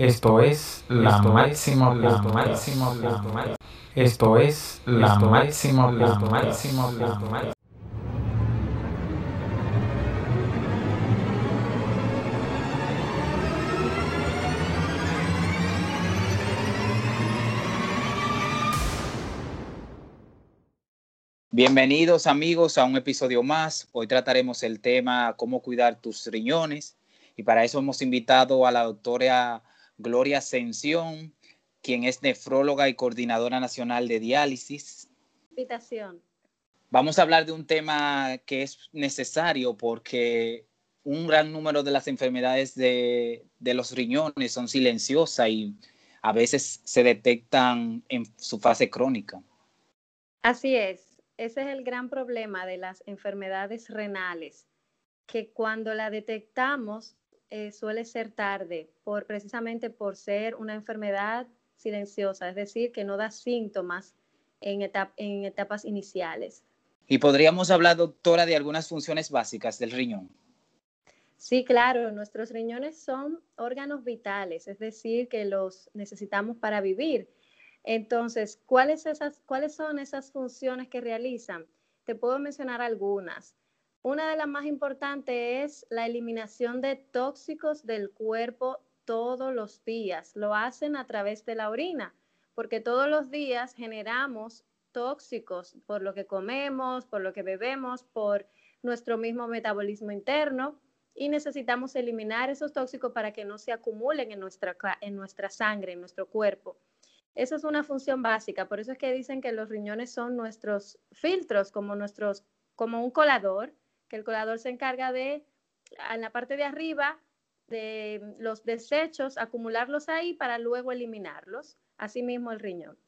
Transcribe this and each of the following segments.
Esto es la máximo la máximo la Esto es la máximo la máximo la Bienvenidos amigos a un episodio más. Hoy trataremos el tema cómo cuidar tus riñones. Y para eso hemos invitado a la doctora Gloria Ascensión, quien es nefróloga y coordinadora nacional de diálisis. Invitación. Vamos a hablar de un tema que es necesario porque un gran número de las enfermedades de, de los riñones son silenciosas y a veces se detectan en su fase crónica. Así es, ese es el gran problema de las enfermedades renales, que cuando la detectamos eh, suele ser tarde, por, precisamente por ser una enfermedad silenciosa, es decir, que no da síntomas en, en etapas iniciales. ¿Y podríamos hablar, doctora, de algunas funciones básicas del riñón? Sí, claro, nuestros riñones son órganos vitales, es decir, que los necesitamos para vivir. Entonces, ¿cuáles, esas, ¿cuáles son esas funciones que realizan? Te puedo mencionar algunas. Una de las más importantes es la eliminación de tóxicos del cuerpo todos los días. Lo hacen a través de la orina, porque todos los días generamos tóxicos por lo que comemos, por lo que bebemos, por nuestro mismo metabolismo interno y necesitamos eliminar esos tóxicos para que no se acumulen en nuestra, en nuestra sangre, en nuestro cuerpo. Esa es una función básica, por eso es que dicen que los riñones son nuestros filtros, como, nuestros, como un colador que el colador se encarga de, en la parte de arriba, de los desechos, acumularlos ahí para luego eliminarlos, asimismo el riñón.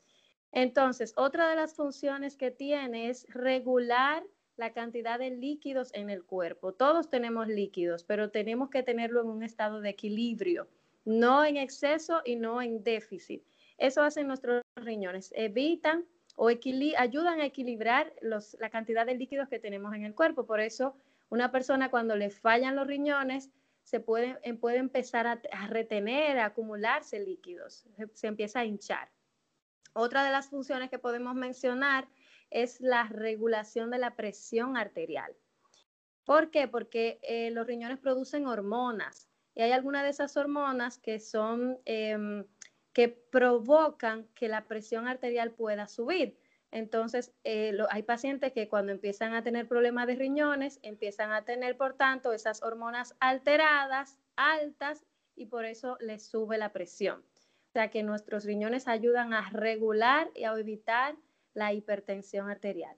Entonces, otra de las funciones que tiene es regular la cantidad de líquidos en el cuerpo. Todos tenemos líquidos, pero tenemos que tenerlo en un estado de equilibrio, no en exceso y no en déficit. Eso hacen nuestros riñones, evitan o ayudan a equilibrar la cantidad de líquidos que tenemos en el cuerpo. Por eso, una persona cuando le fallan los riñones, se puede, em, puede empezar a, retener, a acumularse líquidos, se, empieza a hinchar. Otra de las funciones que podemos mencionar es la regulación de la presión arterial. ¿Por qué? Porque eh, los riñones producen hormonas y hay algunas de esas hormonas que son em, que provocan que la presión arterial pueda subir. Entonces, eh, hay pacientes que cuando empiezan a tener problemas de riñones, empiezan a tener, por tanto, esas hormonas alteradas, altas, y por eso les sube la presión. O sea que nuestros riñones ayudan a regular y a evitar la hipertensión arterial.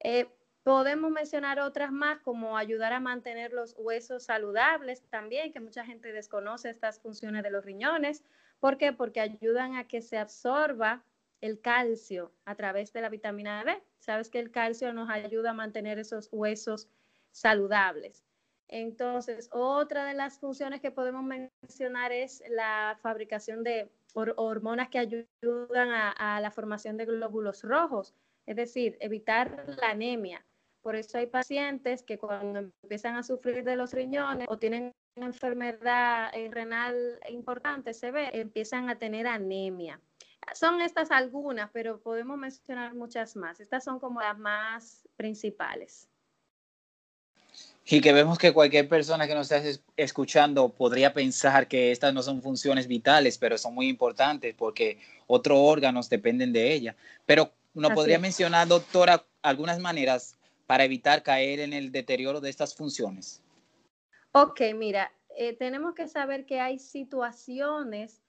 Eh, podemos mencionar otras más como ayudar a mantener los huesos saludables también, que mucha gente desconoce estas funciones de los riñones. ¿Por qué? Porque ayudan a que se absorba el calcio a través de la vitamina D. Sabes que el calcio nos ayuda a mantener esos huesos saludables. Entonces, otra de las funciones que podemos mencionar es la fabricación de hormonas que ayudan a, la formación de glóbulos rojos, es decir, evitar la anemia. Por eso hay pacientes que cuando empiezan a sufrir de los riñones o tienen una enfermedad eh, renal importante, se ve, empiezan a tener anemia. Son estas algunas, pero podemos mencionar muchas más. Estas son como las más principales. Y que vemos que cualquier persona que nos esté escuchando podría pensar que estas no son funciones vitales, pero son muy importantes porque otros órganos dependen de ella. Pero ¿nos podría mencionar, doctora, algunas maneras para evitar caer en el deterioro de estas funciones? Ok, mira, eh, tenemos que saber que hay situaciones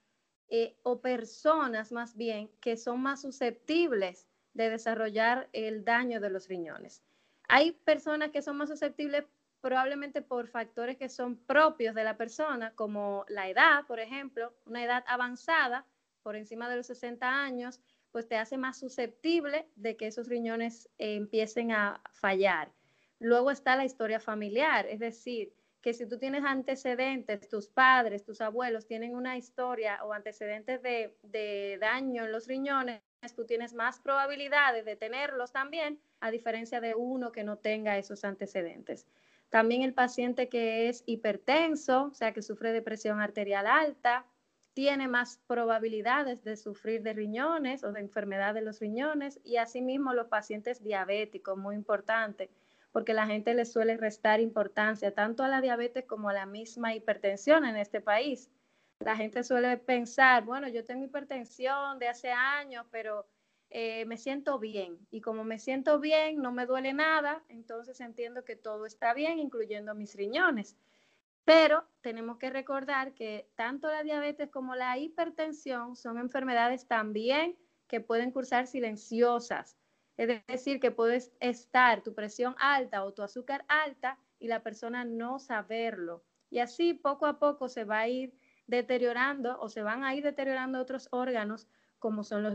eh, o personas más bien que son más susceptibles de desarrollar el daño de los riñones. Hay personas que son más susceptibles probablemente por factores que son propios de la persona, como la edad, por ejemplo, una edad avanzada por encima de los 60 años, pues te hace más susceptible de que esos riñones eh, empiecen a fallar. Luego está la historia familiar, es decir, que si tú tienes antecedentes, tus padres, tus abuelos tienen una historia o antecedentes de, daño en los riñones, tú tienes más probabilidades de tenerlos también, a diferencia de uno que no tenga esos antecedentes. También el paciente que es hipertenso, o sea, que sufre de presión arterial alta, tiene más probabilidades de sufrir de riñones o de enfermedad de los riñones y asimismo los pacientes diabéticos, muy importante, porque la gente le suele restar importancia tanto a la diabetes como a la misma hipertensión en este país. La gente suele pensar, bueno, yo tengo hipertensión de hace años, pero eh, me siento bien y como me siento bien, no me duele nada, entonces entiendo que todo está bien, incluyendo mis riñones. Pero tenemos que recordar que tanto la diabetes como la hipertensión son enfermedades también que pueden cursar silenciosas. Es decir, que puedes estar tu presión alta o tu azúcar alta y la persona no saberlo. Y así poco a poco se va a ir deteriorando o se van a ir deteriorando otros órganos como son los,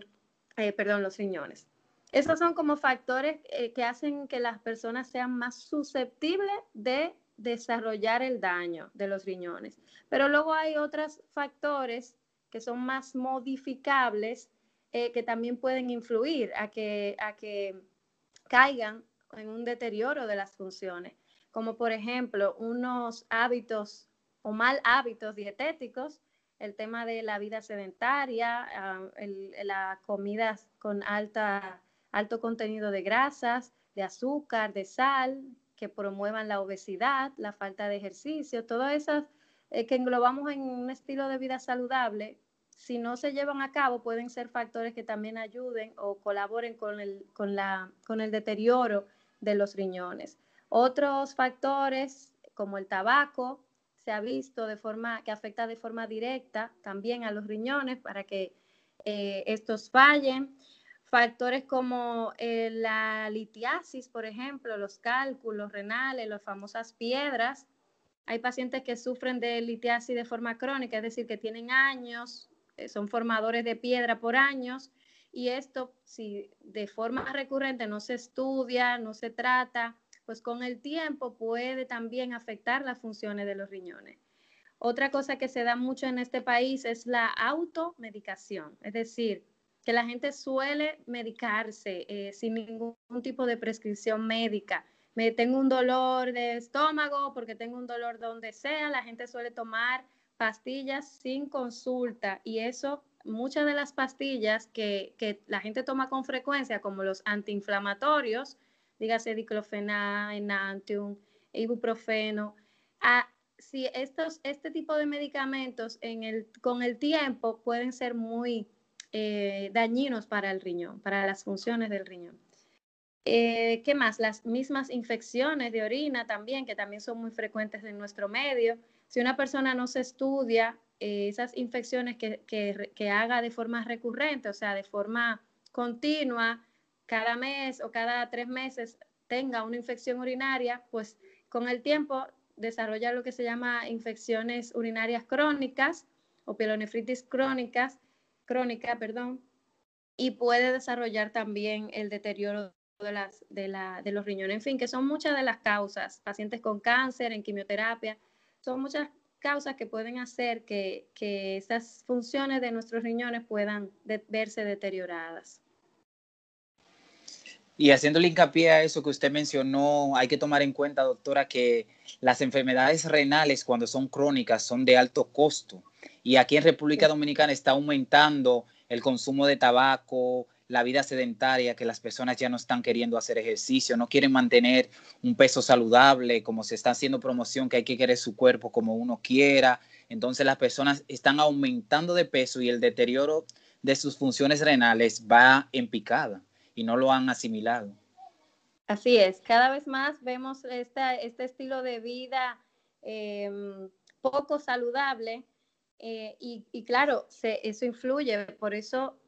eh, perdón, los riñones. Esos son como factores eh, que hacen que las personas sean más susceptibles de desarrollar el daño de los riñones. Pero luego hay otros factores que son más modificables eh, que también pueden influir a que, a que caigan en un deterioro de las funciones, como por ejemplo unos hábitos o mal hábitos dietéticos, el tema de la vida sedentaria, ah, la comida con alta, alto contenido de grasas, de azúcar, de sal, que promuevan la obesidad, la falta de ejercicio, todas esas eh, que englobamos en un estilo de vida saludable, si no se llevan a cabo, pueden ser factores que también ayuden o colaboren con el, con la, con el deterioro de los riñones. Otros factores, como el tabaco, se ha visto de forma que afecta de forma directa también a los riñones para que eh, estos fallen. Factores como eh, la litiasis, por ejemplo, los cálculos renales, las famosas piedras. Hay pacientes que sufren de litiasis de forma crónica, es decir, que tienen años, son formadores de piedra por años, y esto, si de forma recurrente no se estudia, no se trata, pues con el tiempo puede también afectar las funciones de los riñones. Otra cosa que se da mucho en este país es la automedicación, es decir, que la gente suele medicarse eh, sin ningún tipo de prescripción médica. Me tengo un dolor de estómago porque tengo un dolor donde sea, la gente suele tomar pastillas sin consulta y eso, muchas de las pastillas que, que la gente toma con frecuencia, como los antiinflamatorios, dígase diclofenac, enantium, ibuprofeno, ah, si estos, este tipo de medicamentos en el, con el tiempo pueden ser muy eh, dañinos para el riñón, para las funciones del riñón. Eh, ¿Qué más? Las mismas infecciones de orina también, que también son muy frecuentes en nuestro medio. Si una persona no se estudia eh, esas infecciones que, que, haga de forma recurrente, o sea, de forma continua, cada mes o cada tres meses tenga una infección urinaria, pues con el tiempo desarrolla lo que se llama infecciones urinarias crónicas o pielonefritis crónicas, crónica, perdón, y puede desarrollar también el deterioro de, las, de, la, de los riñones. En fin, que son muchas de las causas. Pacientes con cáncer, en quimioterapia, son muchas causas que pueden hacer que, que esas funciones de nuestros riñones puedan verse deterioradas. Y haciéndole hincapié a eso que usted mencionó, hay que tomar en cuenta, doctora, que las enfermedades renales cuando son crónicas son de alto costo y aquí en República Dominicana está aumentando el consumo de tabaco, la vida sedentaria, que las personas ya no están queriendo hacer ejercicio, no quieren mantener un peso saludable, como se está haciendo promoción, que hay que querer su cuerpo como uno quiera. Entonces las personas están aumentando de peso y el deterioro de sus funciones renales va en picada y no lo han asimilado. Así es, cada vez más vemos este estilo de vida em, poco saludable eh, y, claro, eso influye. Por eso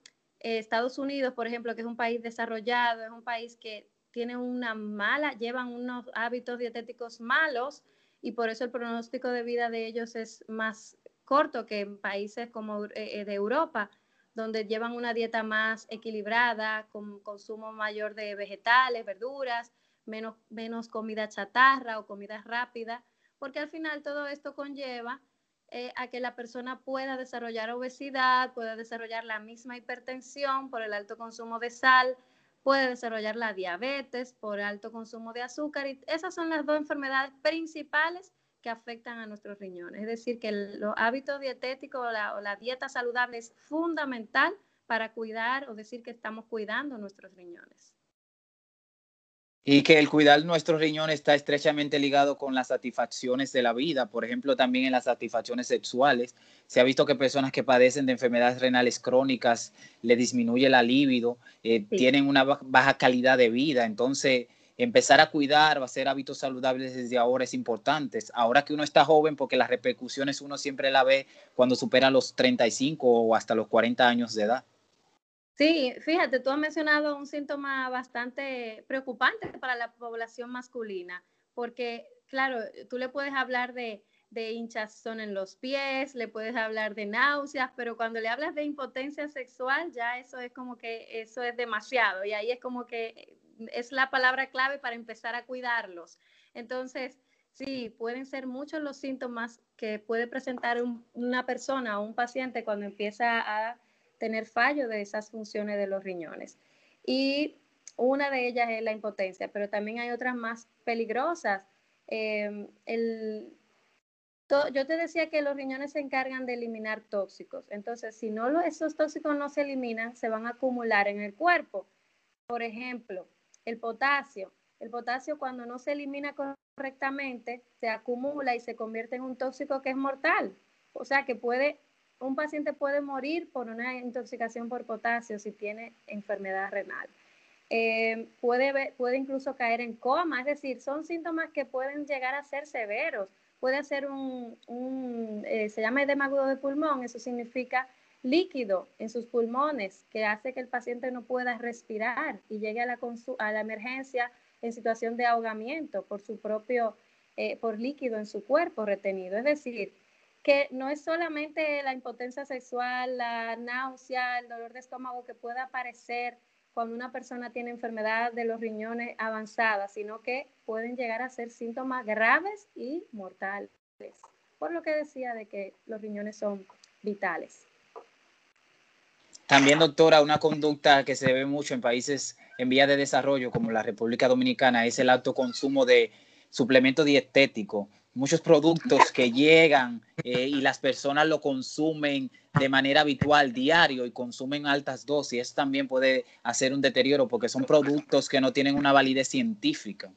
eh, Estados Unidos, por ejemplo, que es un país desarrollado, es un país que tiene una mala, llevan unos hábitos dietéticos malos y por eso el pronóstico de vida de ellos es más corto que en países como eh, de Europa, donde llevan una dieta más equilibrada, con consumo mayor de vegetales, verduras, menos, menos comida chatarra o comida rápida, porque al final todo esto conlleva eh, a que la persona pueda desarrollar obesidad, pueda desarrollar la misma hipertensión por el alto consumo de sal, puede desarrollar la diabetes por alto consumo de azúcar. Y esas son las dos enfermedades principales que afectan a nuestros riñones. Es decir, que los hábitos dietéticos o la, dieta saludable es fundamental para cuidar o decir que estamos cuidando nuestros riñones. Y que el cuidar nuestros riñones está estrechamente ligado con las satisfacciones de la vida, por ejemplo, también en las satisfacciones sexuales. Se ha visto que personas que padecen de enfermedades renales crónicas le disminuye la libido, eh, tienen una baja calidad de vida. Entonces, empezar a cuidar o hacer hábitos saludables desde ahora es importante. Ahora que uno está joven, porque las repercusiones uno siempre la ve cuando supera los 35 o hasta los 40 años de edad. Sí, fíjate, tú has mencionado un síntoma bastante preocupante para la población masculina, porque, claro, tú le puedes hablar de, de hinchazón en los pies, le puedes hablar de náuseas, pero cuando le hablas de impotencia sexual, ya eso es como que eso es demasiado y ahí es como que es la palabra clave para empezar a cuidarlos. Entonces, sí, pueden ser muchos los síntomas que puede presentar una persona o un paciente cuando empieza a tener fallo de esas funciones de los riñones. Y una de ellas es la impotencia, pero también hay otras más peligrosas. Em, yo te decía que los riñones se encargan de eliminar tóxicos. Entonces, si no esos tóxicos no se eliminan, se van a acumular en el cuerpo. Por ejemplo, el potasio. El potasio cuando no se elimina correctamente se acumula y se convierte en un tóxico que es mortal. O sea que puede, un paciente puede morir por una intoxicación por potasio si tiene enfermedad renal. Eh, puede, puede incluso caer en coma, es decir, son síntomas que pueden llegar a ser severos. Puede ser un, eh, se llama edema agudo de pulmón, eso significa líquido en sus pulmones que hace que el paciente no pueda respirar y llegue a la, a la emergencia en situación de ahogamiento por su propio, eh, por líquido en su cuerpo retenido. Es decir, que no es solamente la impotencia sexual, la náusea, el dolor de estómago que pueda aparecer cuando una persona tiene enfermedad de los riñones avanzada, sino que pueden llegar a ser síntomas graves y mortales. Por lo que decía de que los riñones son vitales. También, doctora, una conducta que se ve mucho en países en vías de desarrollo como la República Dominicana es el alto consumo de suplementos dietéticos. Muchos productos que llegan eh, y las personas lo consumen de manera habitual, diario, y consumen altas dosis. Eso también puede hacer un deterioro porque son productos que no tienen una validez científica.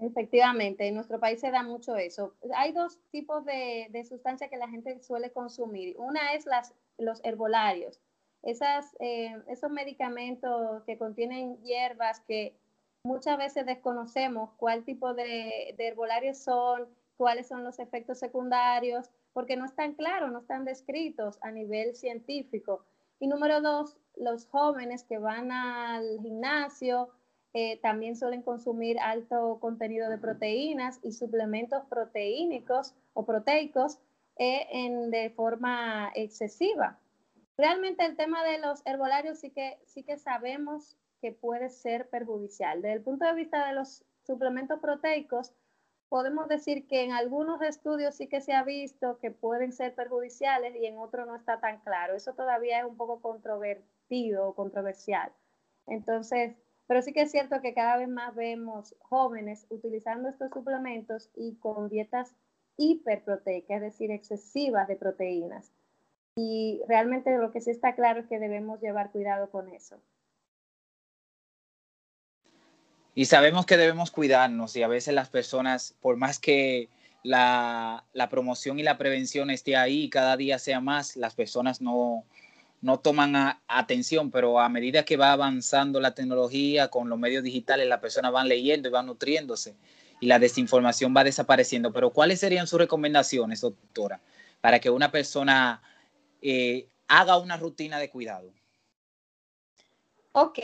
Efectivamente, en nuestro país se da mucho eso. Hay dos tipos de, de sustancias que la gente suele consumir. Una es las los herbolarios. Esas, eh, esos medicamentos que contienen hierbas que muchas veces desconocemos cuál tipo de, herbolarios son, cuáles son los efectos secundarios, porque no están claros, no están descritos a nivel científico. Y número dos, los jóvenes que van al gimnasio eh, también suelen consumir alto contenido de proteínas y suplementos proteínicos o proteicos e en, de forma excesiva. Realmente el tema de los herbolarios sí que, sí que sabemos que puede ser perjudicial. Desde el punto de vista de los suplementos proteicos, podemos decir que en algunos estudios sí que se ha visto que pueden ser perjudiciales y en otros no está tan claro. Eso todavía es un poco controvertido o controversial. Entonces, pero sí que es cierto que cada vez más vemos jóvenes utilizando estos suplementos y con dietas hiperproteica, es decir, excesivas de proteínas. Y realmente lo que sí está claro es que debemos llevar cuidado con eso. Y sabemos que debemos cuidarnos y a veces las personas, por más que la, promoción y la prevención esté ahí cada día sea más, las personas no, no toman atención, pero a medida que va avanzando la tecnología con los medios digitales, las personas van leyendo y van nutriéndose y la desinformación va desapareciendo. Pero ¿cuáles serían sus recomendaciones, doctora, para que una persona eh, haga una rutina de cuidado? Ok,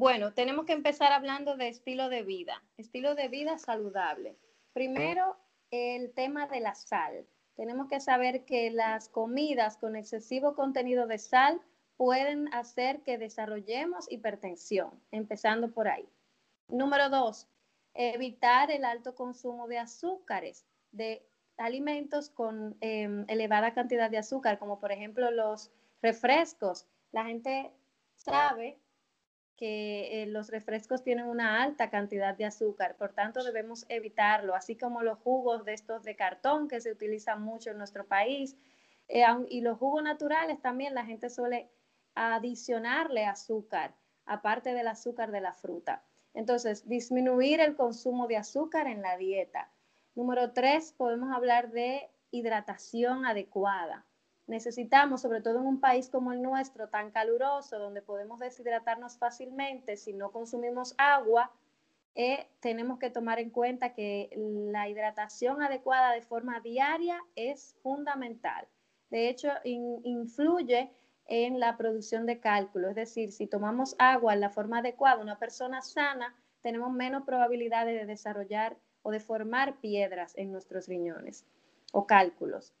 bueno, tenemos que empezar hablando de estilo de vida, estilo de vida saludable. Primero, el tema de la sal. Tenemos que saber que las comidas con excesivo contenido de sal pueden hacer que desarrollemos hipertensión, empezando por ahí. Número dos, evitar el alto consumo de azúcares, de alimentos con em, elevada cantidad de azúcar, como por ejemplo los refrescos. La gente sabe que eh, los refrescos tienen una alta cantidad de azúcar, por tanto debemos evitarlo, así como los jugos de estos de cartón que se utilizan mucho en nuestro país. Eh, y los jugos naturales también la gente suele adicionarle azúcar, aparte del azúcar de la fruta. Entonces, disminuir el consumo de azúcar en la dieta. Número tres, podemos hablar de hidratación adecuada. Necesitamos, sobre todo en un país como el nuestro, tan caluroso, donde podemos deshidratarnos fácilmente si no consumimos agua, eh, tenemos que tomar en cuenta que la hidratación adecuada de forma diaria es fundamental. De hecho, influye en la producción de cálculo. Es decir, si tomamos agua en la forma adecuada, una persona sana, tenemos menos probabilidades de desarrollar o de formar piedras en nuestros riñones o cálculos.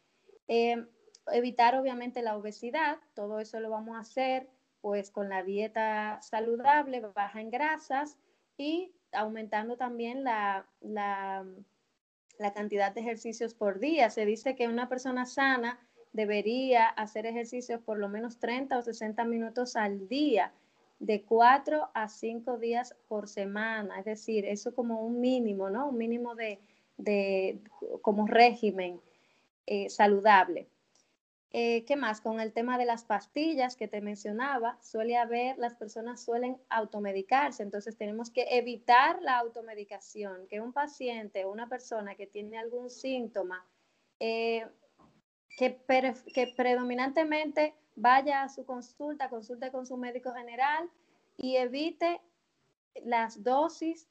Eh, evitar obviamente la obesidad, todo eso lo vamos a hacer pues con la dieta saludable, baja en grasas y aumentando también la, la, la cantidad de ejercicios por día. Se dice que una persona sana debería hacer ejercicios por lo menos 30 o 60 minutos al día, de 4 a 5 días por semana. Es decir, eso como un mínimo, ¿no? Un mínimo de, como régimen eh, saludable. Eh, ¿Qué más? Con el tema de las pastillas que te mencionaba, suele haber, las personas suelen automedicarse, entonces tenemos que evitar la automedicación, que un paciente o una persona que tiene algún síntoma eh, que, predominantemente vaya a su consulta, consulte con su médico general y evite las dosis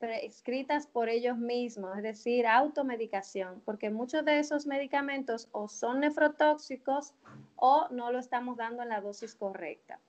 prescritas por ellos mismos, es decir, automedicación, porque muchos de esos medicamentos o son nefrotóxicos o no lo estamos dando en la dosis correcta.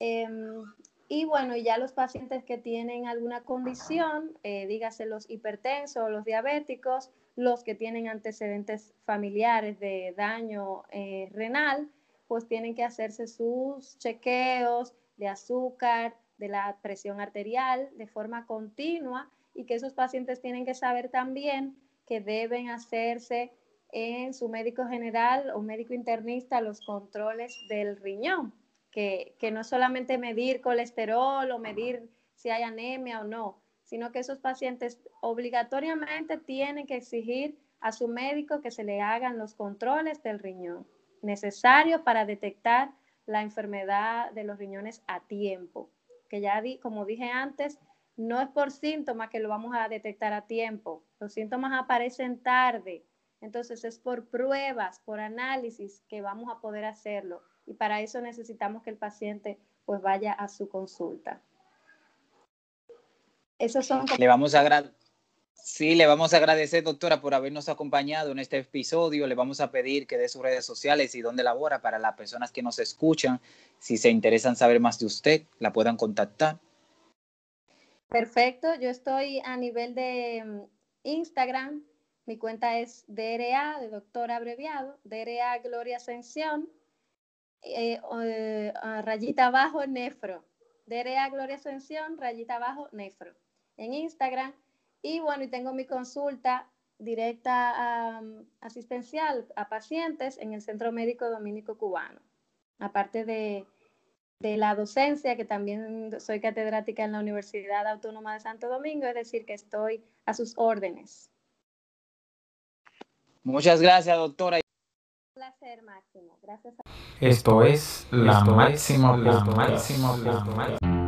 Em, y bueno, ya los pacientes que tienen alguna condición, eh, dígase los hipertensos los diabéticos, los que tienen antecedentes familiares de daño eh, renal, pues tienen que hacerse sus chequeos de azúcar, de la presión arterial de forma continua y que esos pacientes tienen que saber también que deben hacerse en su médico general o médico internista los controles del riñón, que, que no solamente medir colesterol o medir si hay anemia o no, sino que esos pacientes obligatoriamente tienen que exigir a su médico que se le hagan los controles del riñón necesarios para detectar la enfermedad de los riñones a tiempo. Que ya di, como dije antes, no es por síntomas que lo vamos a detectar a tiempo. Los síntomas aparecen tarde. Entonces es por pruebas, por análisis que vamos a poder hacerlo. Y para eso necesitamos que el paciente pues vaya a su consulta. Esos son... Le vamos a Sí, le vamos a agradecer, doctora, por habernos acompañado en este episodio. Le vamos a pedir que dé sus redes sociales y dónde labora para las personas que nos escuchan. Si se interesan saber más de usted, la puedan contactar. Perfecto, yo estoy a nivel de mm, Instagram. Mi cuenta es DRA, de doctora abreviado, DRA Gloria Ascensión, eh, eh, rayita abajo, nefro. DRA Gloria Ascensión, rayita abajo, nefro en Instagram. Y bueno, y tengo mi consulta directa asistencial a pacientes en el Centro Médico Dominico Cubano. Aparte de, de la docencia, que también soy catedrática en la Universidad Autónoma de Santo Domingo, es decir, que estoy a sus órdenes. Muchas gracias, doctora. Un placer, Máximo. Gracias. Esto es la máximo, la máximo, la máximo.